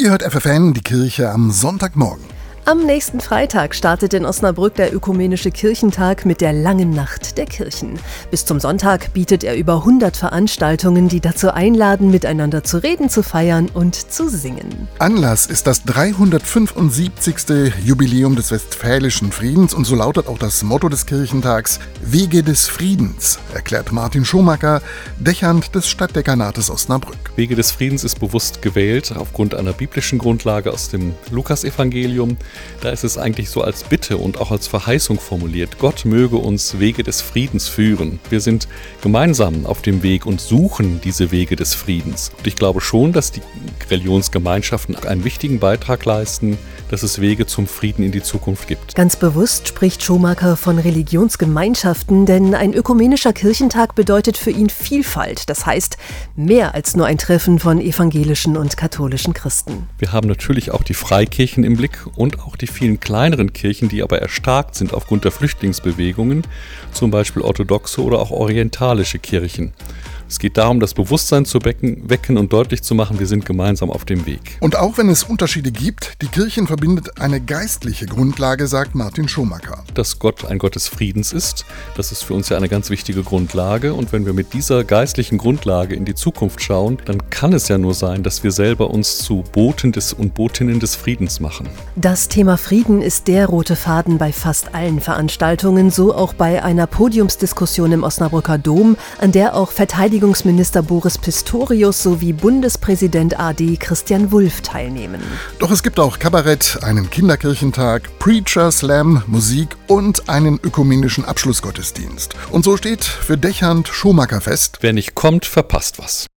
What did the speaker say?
Ihr hört FFN, die Kirche am Sonntagmorgen. Am nächsten Freitag startet in Osnabrück der Ökumenische Kirchentag mit der Langen Nacht der Kirchen. Bis zum Sonntag bietet er über 100 Veranstaltungen, die dazu einladen, miteinander zu reden, zu feiern und zu singen. Anlass ist das 375. Jubiläum des Westfälischen Friedens und so lautet auch das Motto des Kirchentags Wege des Friedens, erklärt Martin Schumacher, Dächernd des Stadtdekanates Osnabrück. Wege des Friedens ist bewusst gewählt aufgrund einer biblischen Grundlage aus dem Lukasevangelium. Da ist es eigentlich so als Bitte und auch als Verheißung formuliert. Gott möge uns Wege des Friedens führen. Wir sind gemeinsam auf dem Weg und suchen diese Wege des Friedens. Und ich glaube schon, dass die Religionsgemeinschaften einen wichtigen Beitrag leisten, dass es Wege zum Frieden in die Zukunft gibt. Ganz bewusst spricht Schumacher von Religionsgemeinschaften, denn ein ökumenischer Kirchentag bedeutet für ihn Vielfalt. Das heißt, mehr als nur ein Treffen von evangelischen und katholischen Christen. Wir haben natürlich auch die Freikirchen im Blick und auch die vielen kleineren Kirchen, die aber erstarkt sind aufgrund der Flüchtlingsbewegungen, zum Beispiel orthodoxe oder auch orientalische Kirchen. Es geht darum, das Bewusstsein zu wecken und deutlich zu machen, wir sind gemeinsam auf dem Weg. Und auch wenn es Unterschiede gibt, die Kirchen verbindet eine geistliche Grundlage, sagt Martin Schumacher. Dass Gott ein Gott des Friedens ist, das ist für uns ja eine ganz wichtige Grundlage. Und wenn wir mit dieser geistlichen Grundlage in die Zukunft schauen, dann kann es ja nur sein, dass wir selber uns zu Boten des und Botinnen des Friedens machen. Das Thema Frieden ist der rote Faden bei fast allen Veranstaltungen, so auch bei einer Podiumsdiskussion im Osnabrücker Dom, an der auch Verteidiger Verteidigungsminister Boris Pistorius sowie Bundespräsident AD Christian Wulff teilnehmen. Doch es gibt auch Kabarett, einen Kinderkirchentag, Preacher, Slam, Musik und einen ökumenischen Abschlussgottesdienst. Und so steht für Dächernd Schumacher fest: Wer nicht kommt, verpasst was.